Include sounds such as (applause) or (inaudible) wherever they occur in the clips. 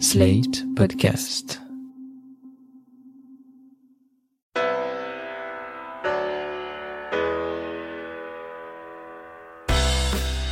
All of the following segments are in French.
Slate Podcast.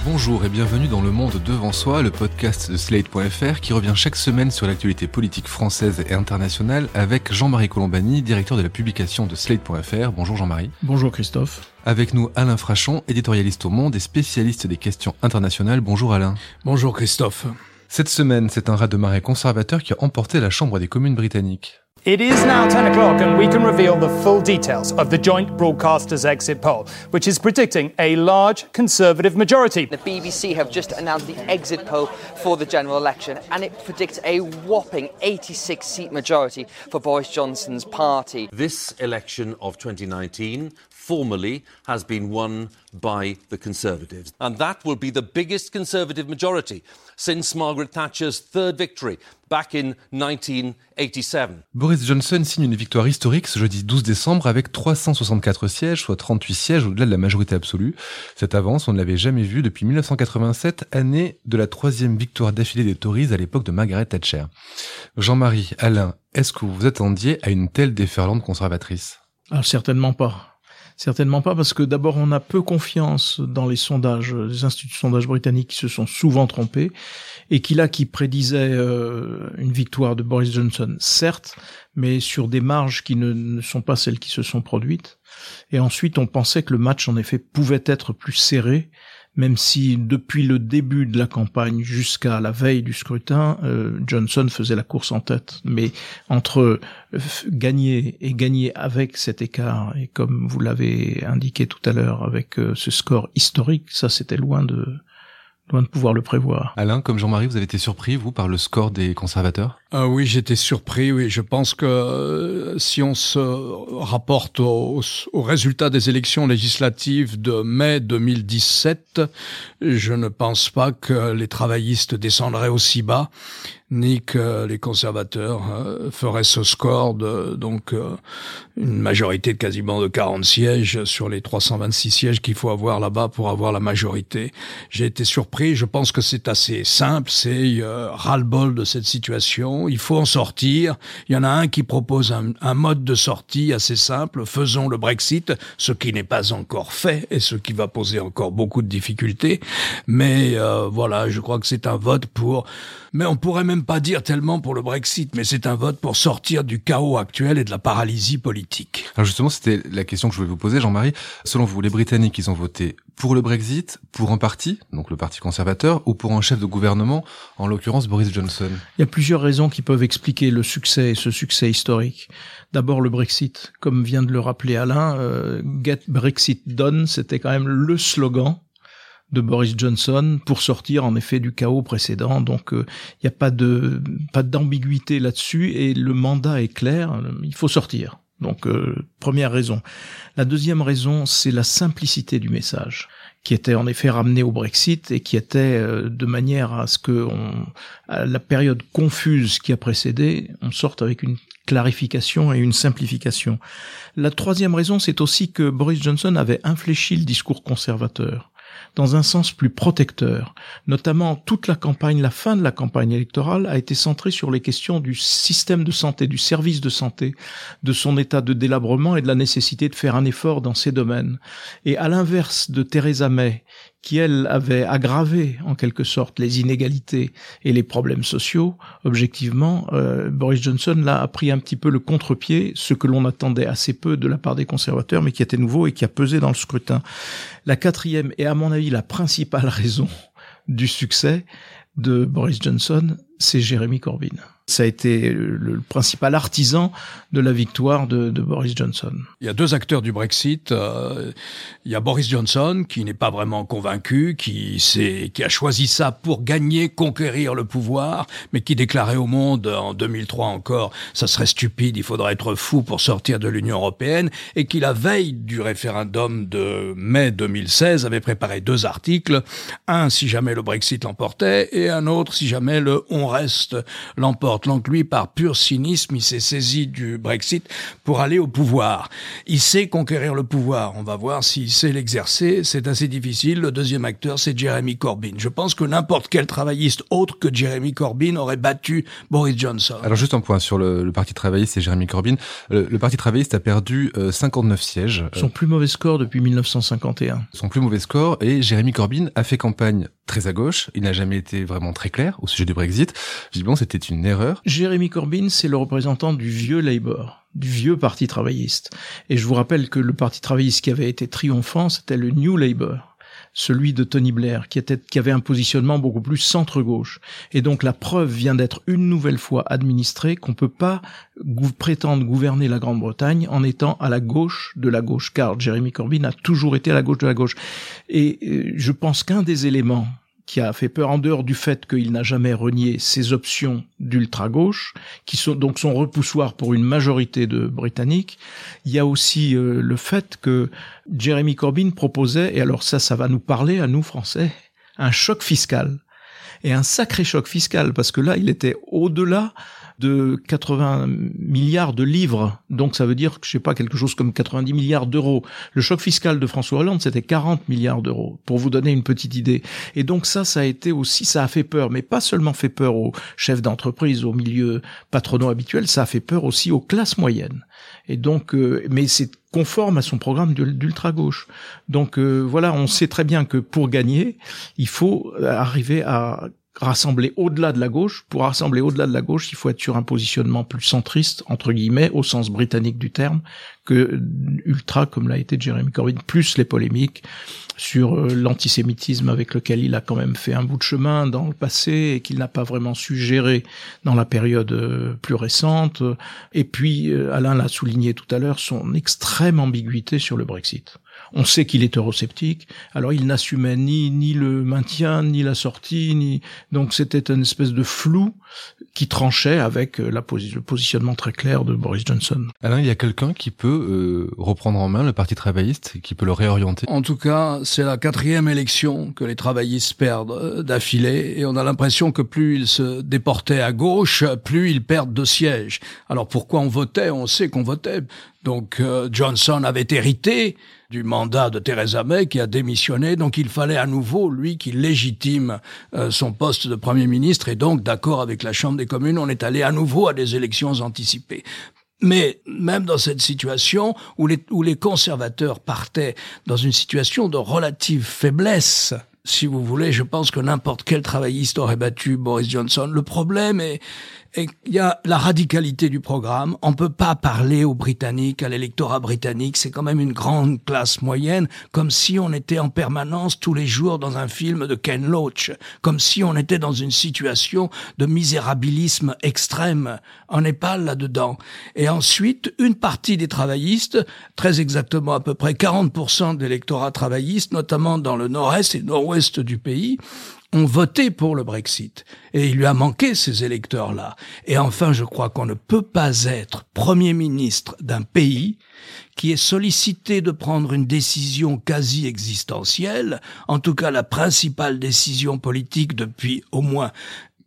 Bonjour et bienvenue dans Le Monde Devant Soi, le podcast de Slate.fr qui revient chaque semaine sur l'actualité politique française et internationale avec Jean-Marie Colombani, directeur de la publication de Slate.fr. Bonjour Jean-Marie. Bonjour Christophe. Avec nous Alain Frachon, éditorialiste au Monde et spécialiste des questions internationales. Bonjour Alain. Bonjour Christophe. Cette semaine, c'est un rat de marée conservateur qui a emporté la Chambre des communes britanniques. It is now 10 o'clock, and we can reveal the full details of the Joint Broadcasters exit poll, which is predicting a large Conservative majority. The BBC have just announced the exit poll for the general election, and it predicts a whopping 86 seat majority for Boris Johnson's party. This election of 2019 formally has been won by the Conservatives. And that will be the biggest Conservative majority since Margaret Thatcher's third victory back in 1987. Boris Johnson signe une victoire historique ce jeudi 12 décembre avec 364 sièges, soit 38 sièges au-delà de la majorité absolue. Cette avance, on ne l'avait jamais vue depuis 1987, année de la troisième victoire d'affilée des Tories à l'époque de Margaret Thatcher. Jean-Marie, Alain, est-ce que vous vous attendiez à une telle déferlante conservatrice? Alors certainement pas. Certainement pas, parce que d'abord, on a peu confiance dans les sondages, les instituts de sondage britanniques qui se sont souvent trompés, et qui là, qui prédisaient euh, une victoire de Boris Johnson, certes, mais sur des marges qui ne, ne sont pas celles qui se sont produites. Et ensuite, on pensait que le match, en effet, pouvait être plus serré, même si depuis le début de la campagne jusqu'à la veille du scrutin, euh, Johnson faisait la course en tête. Mais entre euh, gagner et gagner avec cet écart, et comme vous l'avez indiqué tout à l'heure, avec euh, ce score historique, ça c'était loin de loin de pouvoir le prévoir. Alain, comme Jean-Marie, vous avez été surpris, vous, par le score des conservateurs? Euh, Oui, j'étais surpris, oui. Je pense que euh, si on se rapporte aux au résultats des élections législatives de mai 2017, je ne pense pas que les travaillistes descendraient aussi bas ni que les conservateurs euh, feraient ce score de donc une majorité de quasiment de 40 sièges sur les 326 sièges qu'il faut avoir là-bas pour avoir la majorité. J'ai été surpris, je pense que c'est assez simple, c'est ras-le-bol de cette situation, il faut en sortir. Il y en a un qui propose un, un mode de sortie assez simple, faisons le Brexit, ce qui n'est pas encore fait et ce qui va poser encore beaucoup de difficultés, mais euh, voilà, je crois que c'est un vote pour mais on pourrait même pas dire tellement pour le Brexit, mais c'est un vote pour sortir du chaos actuel et de la paralysie politique. Alors justement, c'était la question que je voulais vous poser, Jean-Marie. Selon vous, les Britanniques, ils ont voté pour le Brexit, pour un parti, donc le Parti conservateur, ou pour un chef de gouvernement, en l'occurrence Boris Johnson? Il y a plusieurs raisons qui peuvent expliquer le succès et ce succès historique. D'abord le Brexit, comme vient de le rappeler Alain, euh, Get Brexit Done, c'était quand même le slogan de Boris Johnson pour sortir en effet du chaos précédent. Donc il euh, n'y a pas de pas d'ambiguïté là-dessus et le mandat est clair. Il faut sortir. Donc euh, première raison. La deuxième raison, c'est la simplicité du message qui était en effet ramené au Brexit et qui était euh, de manière à ce que on, à la période confuse qui a précédé, on sorte avec une clarification et une simplification. La troisième raison, c'est aussi que Boris Johnson avait infléchi le discours conservateur dans un sens plus protecteur. Notamment, toute la campagne, la fin de la campagne électorale a été centrée sur les questions du système de santé, du service de santé, de son état de délabrement et de la nécessité de faire un effort dans ces domaines. Et à l'inverse de Theresa May, qui elle avait aggravé en quelque sorte les inégalités et les problèmes sociaux, objectivement, euh, Boris Johnson là a pris un petit peu le contre-pied, ce que l'on attendait assez peu de la part des conservateurs, mais qui était nouveau et qui a pesé dans le scrutin. La quatrième et à mon avis la principale (laughs) raison du succès de Boris Johnson, c'est Jeremy Corbyn. Ça a été le principal artisan de la victoire de, de Boris Johnson. Il y a deux acteurs du Brexit. Euh, il y a Boris Johnson qui n'est pas vraiment convaincu, qui, qui a choisi ça pour gagner, conquérir le pouvoir, mais qui déclarait au monde en 2003 encore, ça serait stupide, il faudrait être fou pour sortir de l'Union européenne, et qui la veille du référendum de mai 2016 avait préparé deux articles, un si jamais le Brexit l'emportait, et un autre si jamais le on nord-est l'emporte. Donc lui, par pur cynisme, il s'est saisi du Brexit pour aller au pouvoir. Il sait conquérir le pouvoir. On va voir s'il sait l'exercer. C'est assez difficile. Le deuxième acteur, c'est Jeremy Corbyn. Je pense que n'importe quel travailliste autre que Jeremy Corbyn aurait battu Boris Johnson. Alors juste un point sur le, Parti travailliste et Jeremy Corbyn. Le, Parti travailliste a perdu 59 euh, sièges. Son plus mauvais score depuis 1951. Son plus mauvais score et Jeremy Corbyn a fait campagne très à gauche. Il n'a jamais été vraiment très clair au sujet du Brexit. Visiblement, c'était une erreur. Jeremy Corbyn, c'est le représentant du vieux Labour, du vieux Parti travailliste. Et je vous rappelle que le Parti travailliste qui avait été triomphant, c'était le New Labour celui de Tony Blair, qui, avait un positionnement beaucoup plus centre-gauche. Et donc la preuve vient d'être une nouvelle fois administrée qu'on peut pas prétendre gouverner la Grande-Bretagne en étant à la gauche de la gauche, car Jeremy Corbyn a toujours été à la gauche de la gauche. Et euh, je pense qu'un des éléments qui a fait peur en dehors du fait qu'il n'a jamais renié ses options d'ultra-gauche, qui sont donc son repoussoir pour une majorité de Britanniques. Il y a aussi euh, le fait que Jeremy Corbyn proposait, et alors ça, ça va nous parler à nous Français, un choc fiscal. Et un sacré choc fiscal, parce que là, il était au-delà de 80 milliards de livres. Donc ça veut dire je sais pas quelque chose comme 90 milliards d'euros. Le choc fiscal de François Hollande c'était 40 milliards d'euros pour vous donner une petite idée. Et donc ça ça a été aussi ça a fait peur mais pas seulement fait peur aux chefs d'entreprise, aux milieux patronaux habituels, ça a fait peur aussi aux classes moyennes. Et donc euh, mais c'est conforme à son programme d'ultra gauche. Donc euh, voilà, on sait très bien que pour gagner, il faut arriver à rassembler au-delà de la gauche. Pour rassembler au-delà de la gauche, il faut être sur un positionnement plus centriste, entre guillemets, au sens britannique du terme, que ultra comme l'a été Jeremy Corbyn, plus les polémiques sur euh, l'antisémitisme avec lequel il a quand même fait un bout de chemin dans le passé et qu'il n'a pas vraiment su gérer dans la période euh, plus récente. Et puis, euh, Alain l'a souligné tout à l'heure, son extrême ambiguïté sur le Brexit. On sait qu'il est eurosceptique, alors il n'assumait ni ni le maintien, ni la sortie, ni donc c'était une espèce de flou qui tranchait avec la le positionnement très clair de Boris Johnson. Alain, il y a quelqu'un qui peut euh, reprendre en main le Parti travailliste, qui peut le réorienter? En tout cas, c'est la quatrième élection que les travaillistes perdent euh, d'affilée, et on a l'impression que plus ils se déportaient à gauche, plus ils perdent de sièges. Alors pourquoi on votait? On sait qu'on votait. Donc euh, Johnson avait hérité du mandat de Theresa May qui a démissionné, donc il fallait à nouveau lui qui légitime son poste de Premier ministre et donc d'accord avec la Chambre des communes, on est allé à nouveau à des élections anticipées. Mais même dans cette situation où les, où les conservateurs partaient dans une situation de relative faiblesse, si vous voulez, je pense que n'importe quel travailliste aurait battu Boris Johnson. Le problème est, et il y a la radicalité du programme. On peut pas parler aux Britanniques, à l'électorat britannique. C'est quand même une grande classe moyenne, comme si on était en permanence tous les jours dans un film de Ken Loach, comme si on était dans une situation de misérabilisme extrême. On n'est pas là-dedans. Et ensuite, une partie des travaillistes, très exactement à peu près 40% de l'électorat notamment dans le nord-est et nord-ouest du pays, ont voté pour le Brexit. Et il lui a manqué ces électeurs-là. Et enfin, je crois qu'on ne peut pas être Premier ministre d'un pays qui est sollicité de prendre une décision quasi existentielle, en tout cas la principale décision politique depuis au moins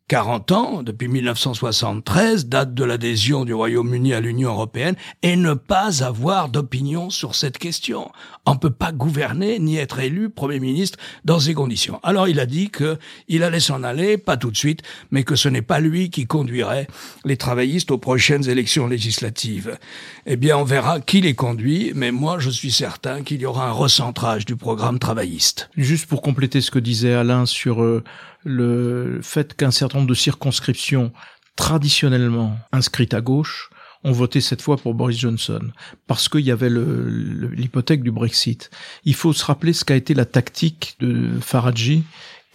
40 ans, depuis 1973, date de l'adhésion du Royaume-Uni à l'Union européenne, et ne pas avoir d'opinion sur cette question. On ne peut pas gouverner ni être élu Premier ministre dans ces conditions. Alors il a dit que il allait s'en aller, pas tout de suite, mais que ce n'est pas lui qui conduirait les travaillistes aux prochaines élections législatives. Eh bien, on verra qui les conduit, mais moi je suis certain qu'il y aura un recentrage du programme travailliste. Juste pour compléter ce que disait Alain sur euh, le fait qu'un certain nombre de circonscriptions traditionnellement inscrites à gauche ont voté cette fois pour Boris Johnson parce qu'il y avait l'hypothèque du Brexit. Il faut se rappeler ce qu'a été la tactique de Faraji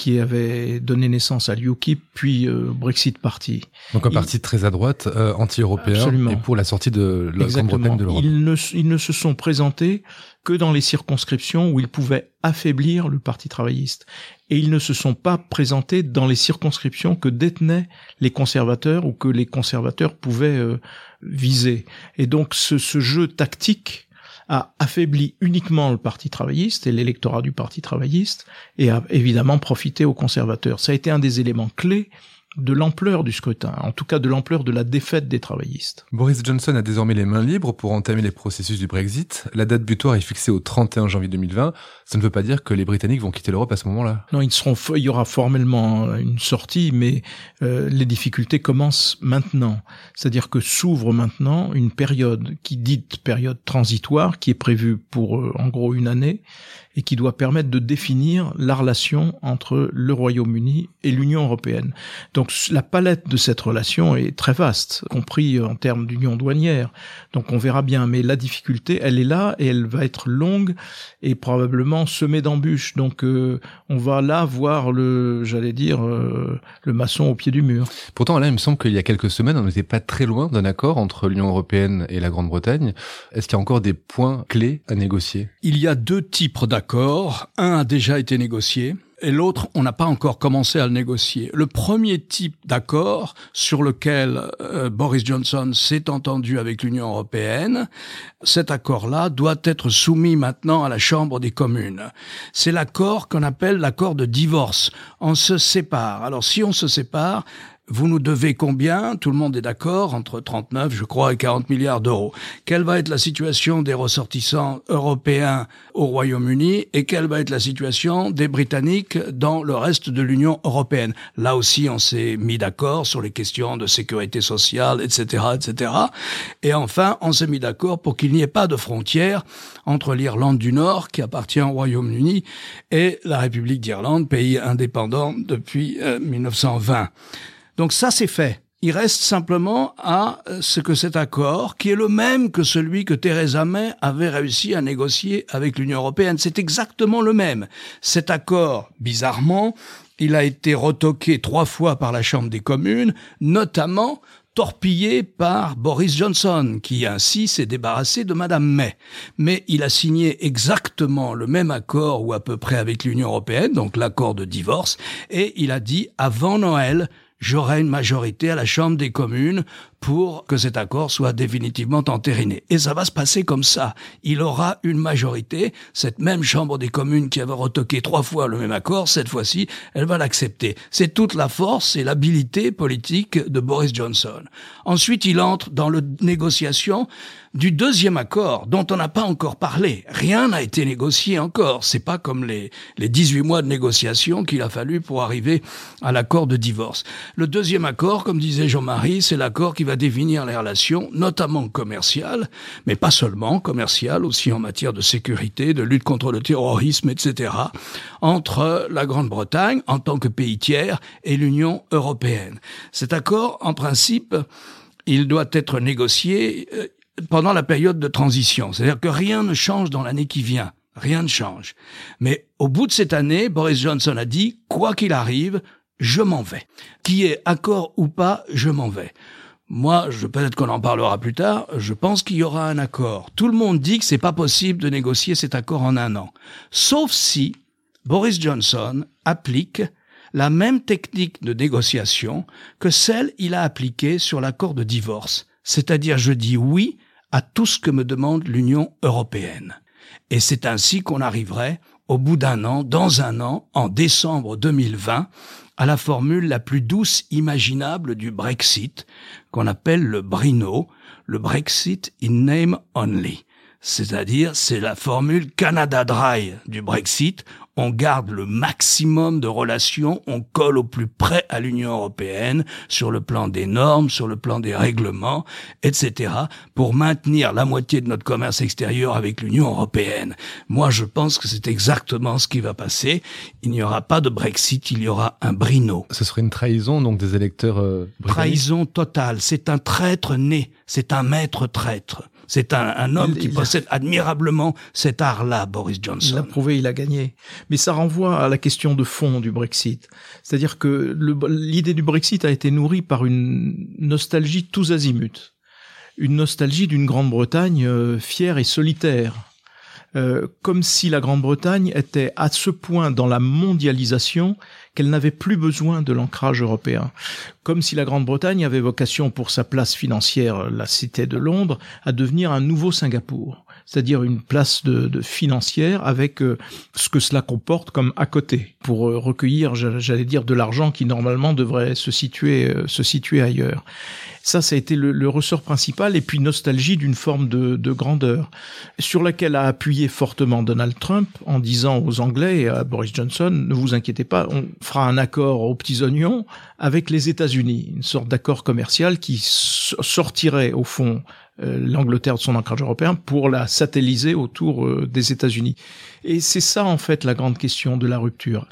qui avait donné naissance à l'UKIP, puis euh, Brexit Party. Donc un parti très à droite, euh, anti-européen, et pour la sortie de la Grande-Bretagne de l'Europe. Ils ne, ils ne se sont présentés que dans les circonscriptions où ils pouvaient affaiblir le Parti travailliste. Et ils ne se sont pas présentés dans les circonscriptions que détenaient les conservateurs ou que les conservateurs pouvaient euh, viser. Et donc ce, ce jeu tactique a affaibli uniquement le Parti travailliste et l'électorat du Parti travailliste et a évidemment profité aux conservateurs. Ça a été un des éléments clés de l'ampleur du scrutin, en tout cas de l'ampleur de la défaite des travaillistes. Boris Johnson a désormais les mains libres pour entamer les processus du Brexit. La date butoir est fixée au 31 janvier 2020. Ça ne veut pas dire que les Britanniques vont quitter l'Europe à ce moment-là. Non, ils seront, il y aura formellement une sortie, mais euh, les difficultés commencent maintenant. C'est-à-dire que s'ouvre maintenant une période qui dite période transitoire, qui est prévue pour euh, en gros une année, et qui doit permettre de définir la relation entre le Royaume-Uni et l'Union européenne. Donc la palette de cette relation est très vaste, compris en termes d'union douanière. Donc on verra bien, mais la difficulté, elle est là et elle va être longue et probablement semée d'embûches. Donc euh, on va là voir le, j'allais dire, euh, le maçon au pied du mur. Pourtant là, il me semble qu'il y a quelques semaines, on n'était pas très loin d'un accord entre l'Union européenne et la Grande-Bretagne. Est-ce qu'il y a encore des points clés à négocier? Il y a deux types Un a déjà été négocié et l'autre, on n'a pas encore commencé à le négocier. Le premier type d'accord sur lequel euh, Boris Johnson s'est entendu avec l'Union européenne, cet accord-là doit être soumis maintenant à la Chambre des communes. C'est l'accord qu'on appelle l'accord de divorce. On se sépare. Alors si on se sépare, vous nous devez combien? Tout le monde est d'accord, entre 39, je crois, et 40 milliards d'euros. Quelle va être la situation des ressortissants européens au Royaume-Uni et quelle va être la situation des Britanniques dans le reste de l'Union européenne? Là aussi, on s'est mis d'accord sur les questions de sécurité sociale, etc., etc. Et enfin, on s'est mis d'accord pour qu'il n'y ait pas de frontière entre l'Irlande du Nord, qui appartient au Royaume-Uni, et la République d'Irlande, pays indépendant depuis 1920. Donc ça, c'est fait. Il reste simplement à euh, ce que cet accord, qui est le même que celui que Theresa May avait réussi à négocier avec l'Union européenne, c'est exactement le même. Cet accord, bizarrement, il a été retoqué trois fois par la Chambre des communes, notamment torpillé par Boris Johnson, qui ainsi s'est débarrassé de Madame May. Mais il a signé exactement le même accord, ou à peu près avec l'Union européenne, donc l'accord de divorce, et il a dit, avant Noël, j'aurai une majorité à la Chambre des communes pour que cet accord soit définitivement entériné. Et ça va se passer comme ça. Il aura une majorité. Cette même Chambre des communes qui avait retoqué trois fois le même accord, cette fois-ci, elle va l'accepter. C'est toute la force et l'habilité politique de Boris Johnson. Ensuite, il entre dans la négociation du deuxième accord dont on n'a pas encore parlé. Rien n'a été négocié encore. C'est pas comme les, les 18 mois de négociation qu'il a fallu pour arriver à l'accord de divorce. Le deuxième accord, comme disait Jean-Marie, c'est l'accord qui va définir les relations, notamment commerciales, mais pas seulement commerciales, aussi en matière de sécurité, de lutte contre le terrorisme, etc., entre la Grande-Bretagne en tant que pays tiers et l'Union européenne. Cet accord, en principe, il doit être négocié euh, pendant la période de transition. C'est-à-dire que rien ne change dans l'année qui vient. Rien ne change. Mais au bout de cette année, Boris Johnson a dit, quoi qu'il arrive, je m'en vais. Qui est accord ou pas, je m'en vais. Moi, je, peut-être qu'on en parlera plus tard, je pense qu'il y aura un accord. Tout le monde dit que c'est pas possible de négocier cet accord en un an. Sauf si Boris Johnson applique la même technique de négociation que celle il a appliquée sur l'accord de divorce. C'est-à-dire, je dis oui à tout ce que me demande l'Union européenne. Et c'est ainsi qu'on arriverait, au bout d'un an, dans un an, en décembre 2020, à la formule la plus douce imaginable du Brexit, qu'on appelle le Brino, le Brexit in name only. C'est-à-dire, c'est la formule Canada Dry du Brexit, on garde le maximum de relations, on colle au plus près à l'Union européenne sur le plan des normes, sur le plan des règlements, etc., pour maintenir la moitié de notre commerce extérieur avec l'Union européenne. Moi, je pense que c'est exactement ce qui va passer. Il n'y aura pas de Brexit, il y aura un brino. Ce serait une trahison donc des électeurs euh, Trahison totale. C'est un traître né. C'est un maître traître. C'est un, homme qui possède admirablement cet art-là, Boris Johnson. Il a prouvé, il a gagné. Mais ça renvoie à la question de fond du Brexit. C'est-à-dire que l'idée du Brexit a été nourrie par une nostalgie tous azimuts. Une nostalgie d'une Grande-Bretagne euh, fière et solitaire. Euh, comme si la Grande-Bretagne était à ce point dans la mondialisation qu'elle n'avait plus besoin de l'ancrage européen. Comme si la Grande-Bretagne avait vocation pour sa place financière, la cité de Londres, à devenir un nouveau Singapour c'est-à-dire une place de, de financière avec euh, ce que cela comporte comme à côté pour euh, recueillir, j'allais dire, de l'argent qui normalement devrait se situer euh, se situer ailleurs. Ça, ça a été le, ressort principal, et puis nostalgie d'une forme de, de, grandeur, sur laquelle a appuyé fortement Donald Trump en disant aux Anglais et à Boris Johnson, ne vous inquiétez pas, on fera un accord aux petits oignons avec les États-Unis, une sorte d'accord commercial qui sortirait au fond l'Angleterre de son ancrage européen pour la satelliser autour euh, des États-Unis. Et c'est ça en fait la grande question de la rupture,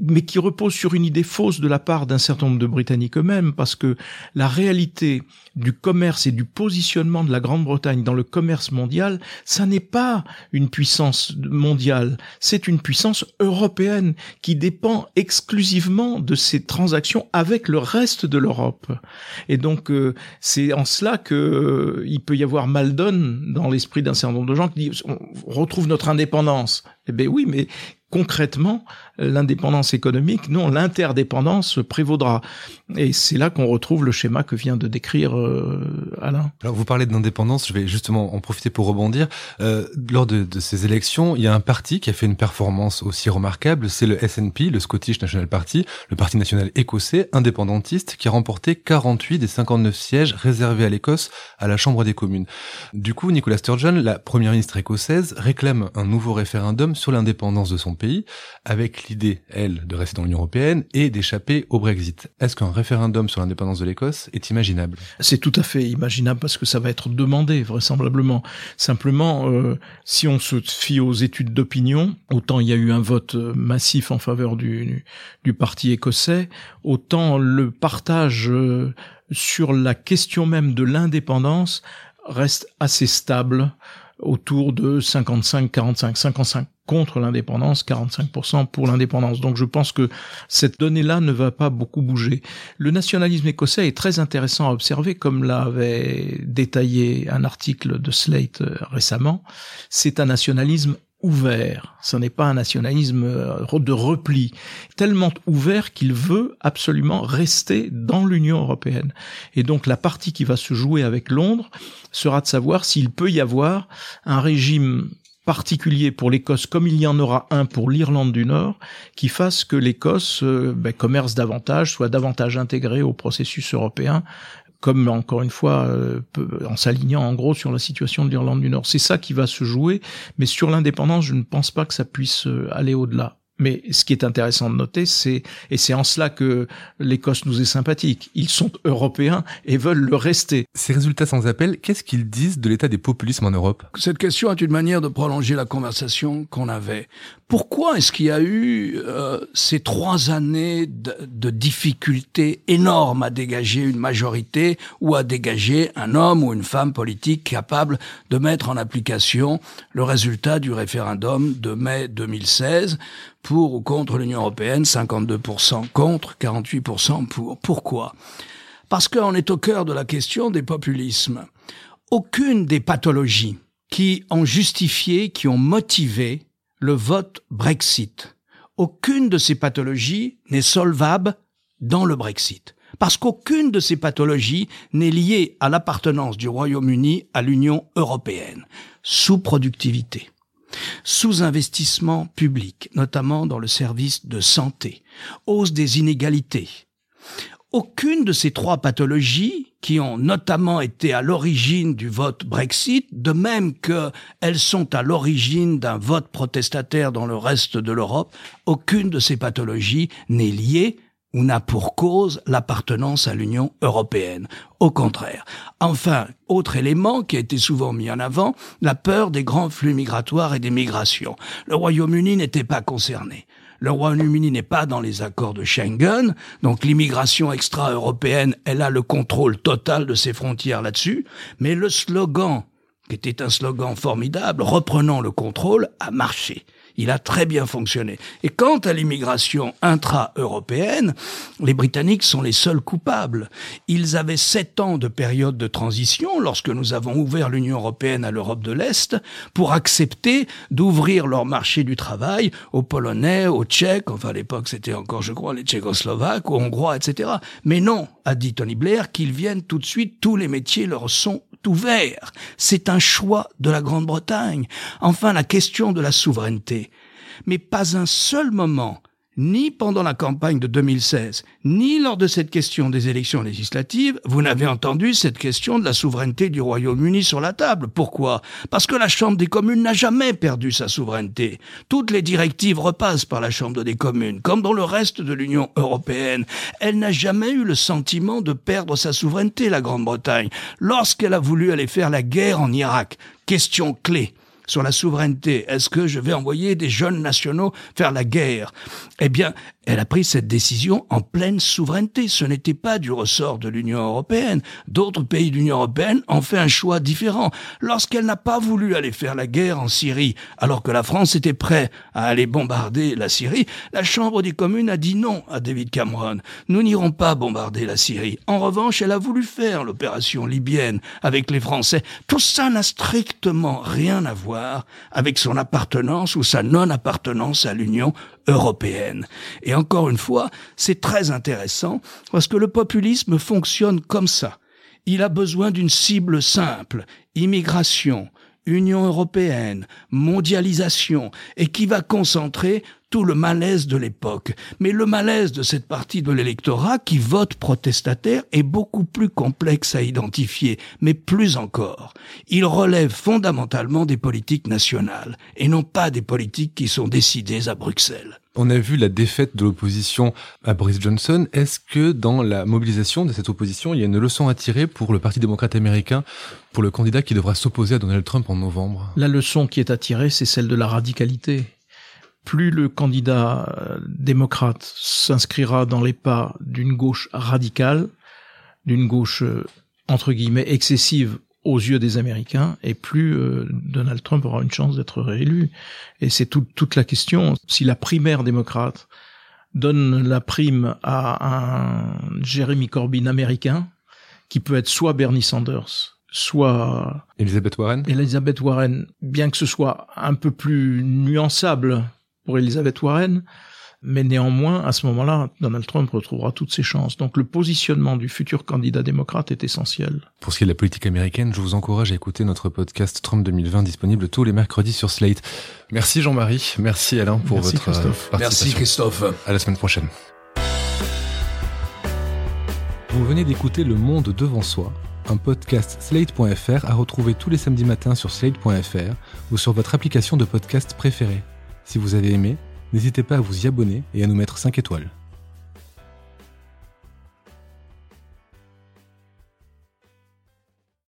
mais qui repose sur une idée fausse de la part d'un certain nombre de Britanniques eux-mêmes, parce que la réalité du commerce et du positionnement de la Grande-Bretagne dans le commerce mondial, ça n'est pas une puissance mondiale, c'est une puissance européenne qui dépend exclusivement de ses transactions avec le reste de l'Europe. Et donc euh, c'est en cela que euh, il peut y avoir mal donne dans l'esprit d'un certain nombre de gens qui disent on retrouve notre indépendance. Eh bien oui, mais concrètement, l'indépendance économique, non, l'interdépendance prévaudra. Et c'est là qu'on retrouve le schéma que vient de décrire euh, Alain. Alors vous parlez d'indépendance, je vais justement en profiter pour rebondir. Euh, lors de, de, ces élections, il y a un parti qui a fait une performance aussi remarquable, c'est le SNP, le Scottish National Party, le parti national écossais indépendantiste, qui a remporté 48 des 59 sièges réservés à l'Écosse à la Chambre des communes. Du coup, Nicola Sturgeon, la première ministre écossaise, réclame un nouveau référendum sur l'indépendance de son pays, avec l'idée, elle, de rester dans l'Union européenne et d'échapper au Brexit. Est-ce qu'un référendum sur l'indépendance de l'Écosse est imaginable? C'est tout à fait imaginable parce que ça va être demandé, vraisemblablement. Simplement, euh, si on se fie aux études d'opinion, autant il y a eu un vote euh, massif en faveur du, parti écossais, autant le partage euh, sur la question même de l'indépendance reste assez stable autour de 55, 45, 55 contre l'indépendance, 45% pour l'indépendance. Donc je pense que cette donnée-là ne va pas beaucoup bouger. Le nationalisme écossais est très intéressant à observer, comme l'avait détaillé un article de Slate euh, récemment. C'est un nationalisme ouvert. Ce n'est pas un nationalisme euh, de repli, tellement ouvert qu'il veut absolument rester dans l'Union européenne. Et donc la partie qui va se jouer avec Londres sera de savoir s'il peut y avoir un régime particulier pour l'Écosse comme il y en aura un pour l'Irlande du Nord qui fasse que l'Écosse euh, ben, commerce davantage, soit davantage intégrée au processus européen comme encore une fois euh, en s'alignant en gros sur la situation de l'Irlande du Nord. C'est ça qui va se jouer, mais sur l'indépendance, je ne pense pas que ça puisse euh, aller au-delà. Mais ce qui est intéressant de noter, c'est, et c'est en cela que l'Écosse nous est sympathique, ils sont européens et veulent le rester. Ces résultats sans appel, qu'est-ce qu'ils disent de l'état des populismes en Europe? Cette question est une manière de prolonger la conversation qu'on avait. Pourquoi est-ce qu'il y a eu euh, ces trois années de, de difficultés énormes à dégager une majorité ou à dégager un homme ou une femme politique capable de mettre en application le résultat du référendum de mai 2016 pour ou contre l'Union européenne, 52% contre, 48% pour. Pourquoi? Parce qu'on est au cœur de la question des populismes. Aucune des pathologies qui ont justifié, qui ont motivé le vote Brexit, aucune de ces pathologies n'est solvable dans le Brexit. Parce qu'aucune de ces pathologies n'est liée à l'appartenance du Royaume-Uni à l'Union européenne. Sous-productivité, sous-investissement public, notamment dans le service de santé, hausse des inégalités. Aucune de ces trois pathologies, qui ont notamment été à l'origine du vote Brexit, de même qu'elles sont à l'origine d'un vote protestataire dans le reste de l'Europe, aucune de ces pathologies n'est liée ou n'a pour cause l'appartenance à l'Union européenne. Au contraire. Enfin, autre élément qui a été souvent mis en avant, la peur des grands flux migratoires et des migrations. Le Royaume-Uni n'était pas concerné. Le Royaume-Uni n'est pas dans les accords de Schengen, donc l'immigration extra-européenne, elle a le contrôle total de ses frontières là-dessus, mais le slogan, qui était un slogan formidable, reprenant le contrôle, a marché. Il a très bien fonctionné. Et quant à l'immigration intra-européenne, les Britanniques sont les seuls coupables. Ils avaient sept ans de période de transition lorsque nous avons ouvert l'Union européenne à l'Europe de l'Est pour accepter d'ouvrir leur marché du travail aux Polonais, aux Tchèques, enfin à l'époque c'était encore je crois les Tchécoslovaques, aux Hongrois, etc. Mais non, a dit Tony Blair, qu'ils viennent tout de suite, tous les métiers leur sont ouvert. C'est un choix de la Grande-Bretagne. Enfin, la question de la souveraineté. Mais pas un seul moment ni pendant la campagne de 2016, ni lors de cette question des élections législatives, vous n'avez entendu cette question de la souveraineté du Royaume-Uni sur la table. Pourquoi? Parce que la Chambre des communes n'a jamais perdu sa souveraineté. Toutes les directives repassent par la Chambre des communes, comme dans le reste de l'Union européenne. Elle n'a jamais eu le sentiment de perdre sa souveraineté, la Grande-Bretagne, lorsqu'elle a voulu aller faire la guerre en Irak. Question clé sur la souveraineté. Est-ce que je vais envoyer des jeunes nationaux faire la guerre? Eh bien, elle a pris cette décision en pleine souveraineté. Ce n'était pas du ressort de l'Union européenne. D'autres pays de l'Union européenne ont fait un choix différent. Lorsqu'elle n'a pas voulu aller faire la guerre en Syrie, alors que la France était prête à aller bombarder la Syrie, la Chambre des communes a dit non à David Cameron. Nous n'irons pas bombarder la Syrie. En revanche, elle a voulu faire l'opération libyenne avec les Français. Tout ça n'a strictement rien à voir avec son appartenance ou sa non-appartenance à l'Union européenne. Et encore une fois, c'est très intéressant parce que le populisme fonctionne comme ça. Il a besoin d'une cible simple, immigration, Union européenne, mondialisation, et qui va concentrer tout le malaise de l'époque. Mais le malaise de cette partie de l'électorat qui vote protestataire est beaucoup plus complexe à identifier, mais plus encore. Il relève fondamentalement des politiques nationales, et non pas des politiques qui sont décidées à Bruxelles. On a vu la défaite de l'opposition à Boris Johnson. Est-ce que dans la mobilisation de cette opposition, il y a une leçon à tirer pour le Parti démocrate américain, pour le candidat qui devra s'opposer à Donald Trump en novembre? La leçon qui est à tirer, c'est celle de la radicalité. Plus le candidat euh, démocrate s'inscrira dans les pas d'une gauche radicale, d'une gauche euh, entre guillemets excessive aux yeux des Américains, et plus euh, Donald Trump aura une chance d'être réélu. Et c'est toute la question. Si la primaire démocrate donne la prime à un Jeremy Corbyn américain, qui peut être soit Bernie Sanders, soit Elizabeth Warren. Elizabeth Warren, bien que ce soit un peu plus nuançable pour Elizabeth Warren, mais néanmoins, à ce moment-là, Donald Trump retrouvera toutes ses chances. Donc le positionnement du futur candidat démocrate est essentiel. Pour ce qui est de la politique américaine, je vous encourage à écouter notre podcast Trump 2020 disponible tous les mercredis sur Slate. Merci Jean-Marie, merci Alain pour Merci votre Christophe. euh, Merci participation. Christophe. À la semaine prochaine. Vous venez d'écouter Le Monde devant soi, un podcast Slate.fr à retrouver tous les samedis matins sur Slate.fr ou sur votre application de podcast préférée. Si vous avez aimé, n'hésitez pas à vous y abonner et à nous mettre 5 étoiles.